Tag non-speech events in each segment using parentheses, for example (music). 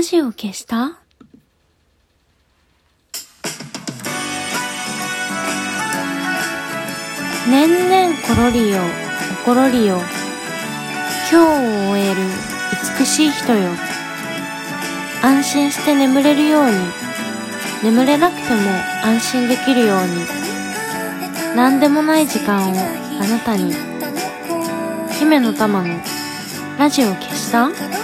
ラジオ消した？年々コロリよ、おころりよ。今日を終える美しい人よ。安心して眠れるように、眠れなくても安心できるように。何でもない時間をあなたに。姫の玉のラジオ消した？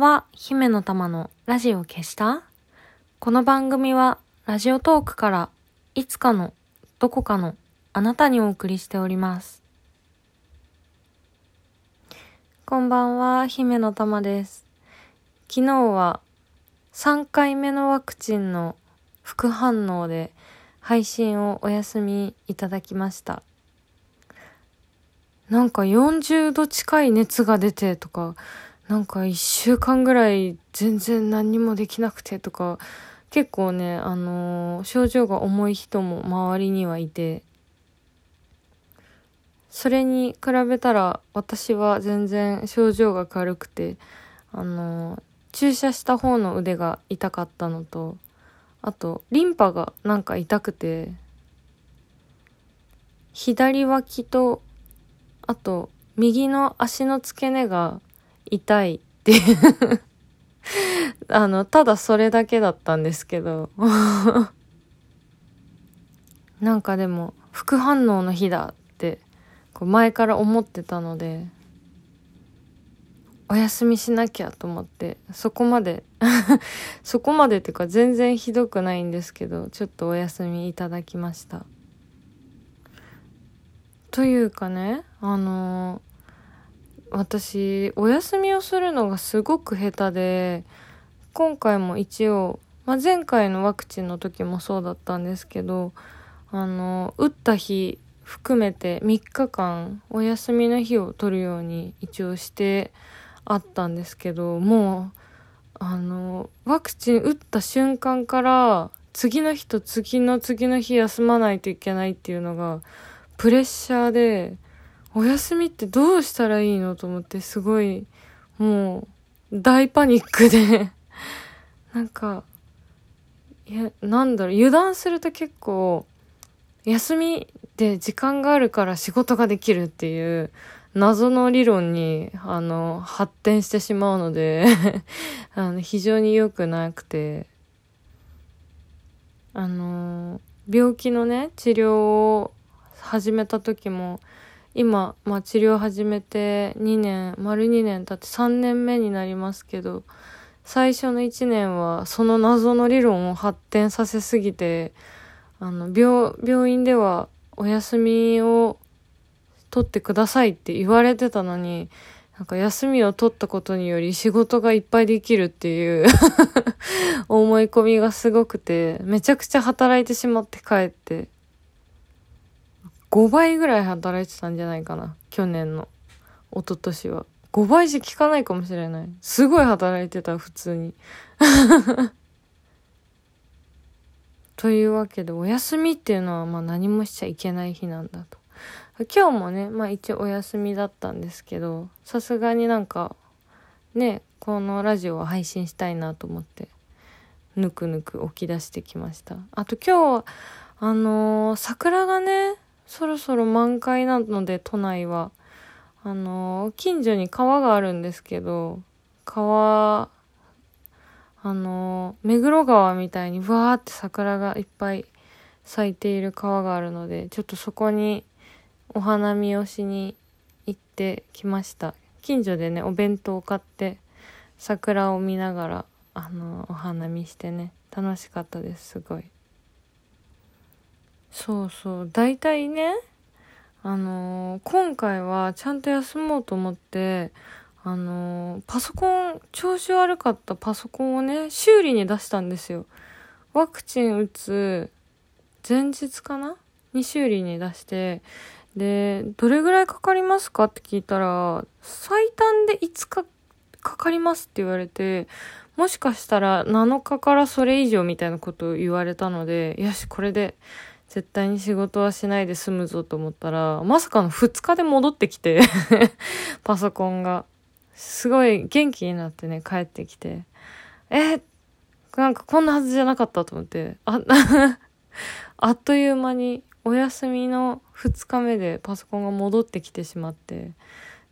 んは、姫の玉のラジオ消した？この番組はラジオトークからいつかのどこかのあなたにお送りしております。こんばんは、姫の玉です。昨日は3回目のワクチンの副反応で配信をお休みいただきました。なんか40度近い熱が出てとか、なんか1週間ぐらい全然何もできなくてとか、結構ね、あのー症状が重い人も周りにはいて、それに比べたら私は全然症状が軽くて、あのー注射した方の腕が痛かったのと、あと、リンパがなんか痛くて、左脇と、あと、右の足の付け根が痛いっていうあの、ただそれだけだったんですけど。(laughs) なんかでも、副反応の日だって、こう前から思ってたので、お休みしなきゃと思って、そこまで、(laughs) そこまでっていうか全然ひどくないんですけど、ちょっとお休みいただきました。というかね、あの私、お休みをするのがすごく下手で、今回も一応、まあ、前回のワクチンの時もそうだったんですけど、あの、打った日含めて3日間お休みの日を取るように一応してあったんですけど、もう、あの、ワクチン打った瞬間から、次の日と次の次の日休まないといけないっていうのが、プレッシャーで、お休みってどうしたらいいのと思って、すごい、もう、大パニックで、(laughs) なんか、いや、なんだろう、油断すると結構、休みで時間があるから仕事ができるっていう、謎の理論に、あの、発展してしまうので、(laughs) あの、非常に良くなくて、あの、病気のね、治療を始めた時も、今、まあ治療始めて2年、丸2年経って3年目になりますけど、最初の1年はその謎の理論を発展させすぎて、あの、病、病院ではお休みを取ってくださいって言われてたのに、なんか休みを取ったことにより仕事がいっぱいできるっていう (laughs) 思い込みがすごくて、めちゃくちゃ働いてしまって帰って、5倍ぐらい働いてたんじゃないかな。去年の。一昨年は。5倍じゃ効かないかもしれない。すごい働いてた、普通に。(laughs) というわけで、お休みっていうのはまあ何もしちゃいけない日なんだと。今日もね、まあ一応お休みだったんですけど、さすがになんか、ね、このラジオを配信したいなと思って、ぬくぬく起き出してきました。あと今日は、あのー桜がね、そろそろ満開なので、都内は。あの近所に川があるんですけど、川、あの目黒川みたいにわーって桜がいっぱい咲いている川があるので、ちょっとそこにお花見をしに行ってきました。近所でね、お弁当を買って、桜を見ながら、あのお花見してね、楽しかったです、すごい。そうそう。大体ね、あのー今回はちゃんと休もうと思って、あのーパソコン、調子悪かったパソコンをね、修理に出したんですよ。ワクチン打つ前日かな？に修理に出して、で、どれぐらいかかりますかって聞いたら、最短で5日かかりますって言われて、もしかしたら7日からそれ以上みたいなことを言われたので、よし、これで絶対に仕事はしないで済むぞと思ったら、まさかの2日で戻ってきて (laughs) パソコンが。すごい元気になってね、帰ってきて。えなんかこんなはずじゃなかったと思って。あ、(laughs) あっという間にお休みの2日目でパソコンが戻ってきてしまって、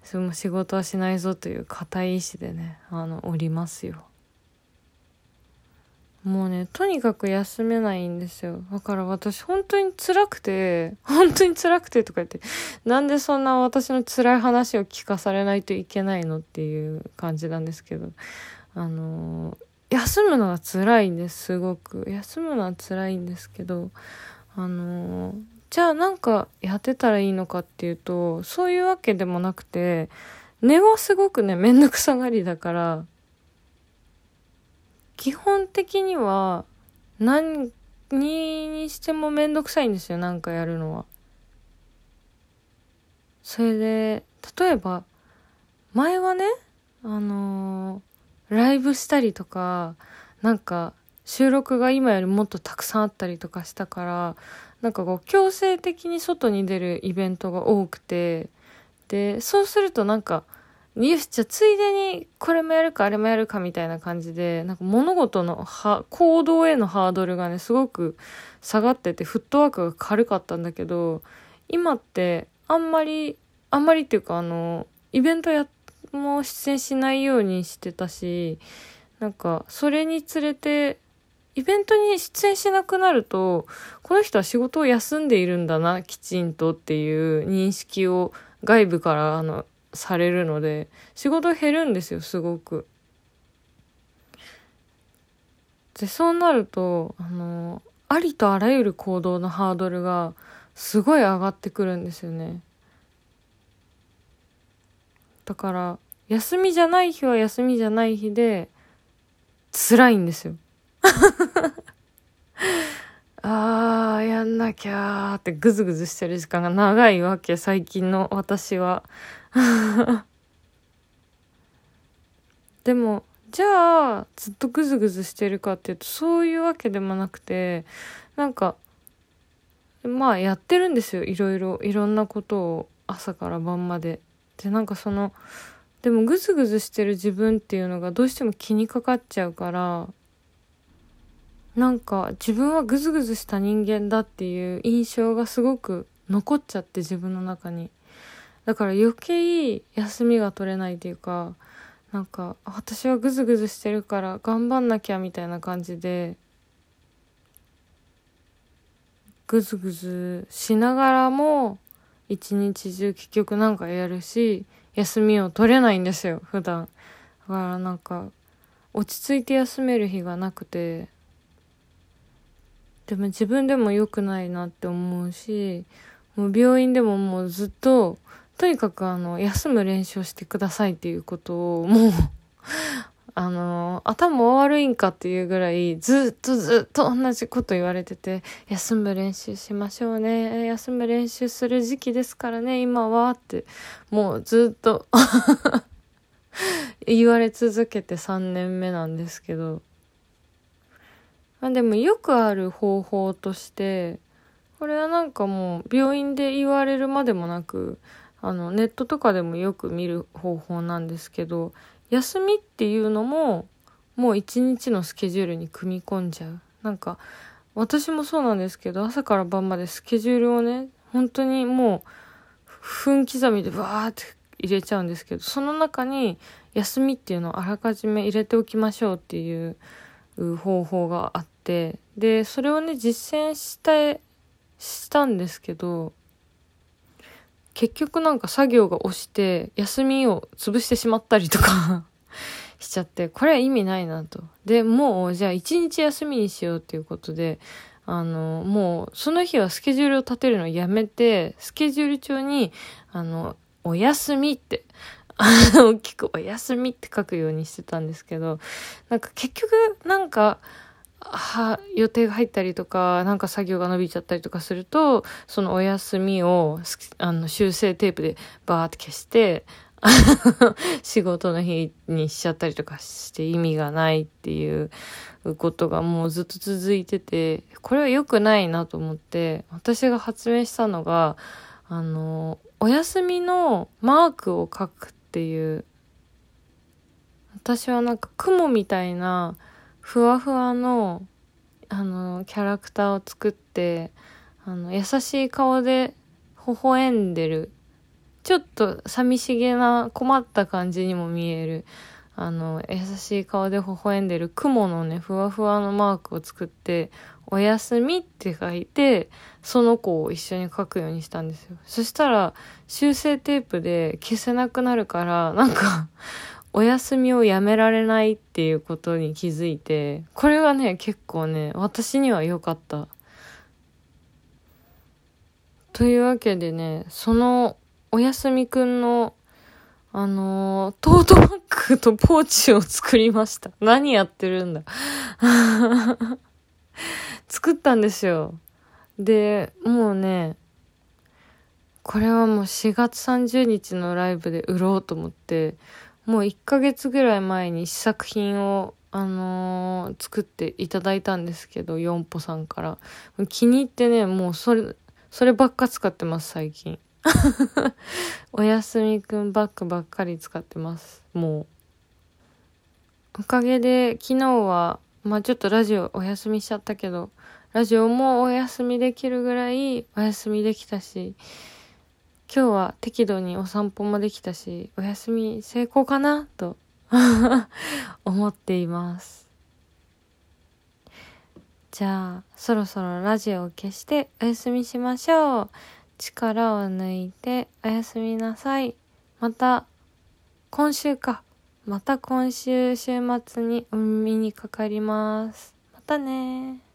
それも仕事はしないぞという固い意志でね、あの、おりますよ。もうね、とにかく休めないんですよ。だから私本当に辛くて、本当に辛くてとか言って、なんでそんな私の辛い話を聞かされないといけないのっていう感じなんですけど、あのー、休むのが辛いんです、すごく。休むのは辛いんですけど、あのー、じゃあなんかやってたらいいのかっていうと、そういうわけでもなくて、根はすごくね、めんどくさがりだから、基本的には何にしてもめんどくさいんですよなんかやるのは。それで例えば前はねあのー、ライブしたりとかなんか収録が今よりもっとたくさんあったりとかしたからなんかこう強制的に外に出るイベントが多くてでそうするとなんかよし、じゃあついでにこれもやるかあれもやるかみたいな感じで、なんか物事のは行動へのハードルがね、すごく下がってて、フットワークが軽かったんだけど、今ってあんまり、あんまりっていうかあの、イベントや、も出演しないようにしてたし、なんか、それにつれて、イベントに出演しなくなると、この人は仕事を休んでいるんだな、きちんとっていう認識を外部からあのされるので仕事減るんですよすごく。でそうなるとあのありとあらゆる行動のハードルがすごい上がってくるんですよね。だから休みじゃない日は休みじゃない日で辛いんですよ。(laughs) あー、やんなきゃーってぐずぐずしてる時間が長いわけ、最近の私は。(laughs) でも、じゃあ、ずっとぐずぐずしてるかっていうと、そういうわけでもなくて、なんか、まあやってるんですよ。いろいろ、いろんなことを朝から晩まで。で、なんかその、でもぐずぐずしてる自分っていうのがどうしても気にかかっちゃうから、なんか自分はグズグズした人間だっていう印象がすごく残っちゃって自分の中にだから余計休みが取れないというかなんか私はグズグズしてるから頑張んなきゃみたいな感じでグズグズしながらも一日中結局なんかやるし休みを取れないんですよ普段。だからなんか落ち着いて休める日がなくてでも自分でも良くないなって思うし、もう病院でももうずっと、とにかくあの、休む練習をしてくださいっていうことを、もう (laughs) あの、頭悪いんかっていうぐらい、ずっとずっと同じこと言われてて、休む練習しましょうね。休む練習する時期ですからね、今は。って、もうずっと (laughs) 言われ続けて3年目なんですけど、あでもよくある方法としてこれはなんかもう病院で言われるまでもなくあのネットとかでもよく見る方法なんですけど休みっていうのももう一日のスケジュールに組み込んじゃう。なんか私もそうなんですけど朝から晩までスケジュールをね本当にもう分刻みでバーって入れちゃうんですけどその中に休みっていうのをあらかじめ入れておきましょうっていう方法があってでそれをね実践したしたんですけど結局なんか作業が押して休みを潰してしまったりとか (laughs) しちゃってこれは意味ないなと。でもうじゃあ一日休みにしようっていうことであのもうその日はスケジュールを立てるのをやめてスケジュール帳にあのお休みって (laughs) 大きくお休みって書くようにしてたんですけど、なんか結局、なんか、は、予定が入ったりとか、なんか作業が伸びちゃったりとかすると、そのお休みを、あの、修正テープでバーって消して、(laughs) 仕事の日にしちゃったりとかして意味がないっていうことがもうずっと続いてて、これは良くないなと思って、私が発明したのが、あの、お休みのマークを書くっていう、私はなんか雲みたいなふわふわの、あの、キャラクターを作って、あの、優しい顔で微笑んでる。ちょっと寂しげな困った感じにも見える。あの優しい顔で微笑んでる。雲のねふわふわのマークを作って「おやすみ」って書いてその子を一緒に書くようにしたんですよ。そしたら修正テープで消せなくなるからなんかお休みをやめられないっていうことに気づいてこれがね結構ね私には良かったというわけでねそのおやすみくんの、あのー、トートバッグとポーチを作りました。何やってるんだ。(laughs) 作ったんですよ。で、もうね、これはもう4月30日のライブで売ろうと思って、もう1ヶ月ぐらい前に試作品を、あのー、作っていただいたんですけど、ヨンポさんから。気に入ってね、もうそれ、そればっか使ってます、最近。(laughs) おやすみくんバッグばっかり使ってます。もう。おかげで昨日は、まあちょっとラジオお休みしちゃったけど、ラジオもお休みできるぐらいお休みできたし、今日は適度にお散歩もできたし、お休み成功かなと (laughs) 思っています。じゃあ、そろそろラジオを消してお休みしましょう。力を抜いておやすみなさい。また、今週か。また今週週末にお耳にかかります。またね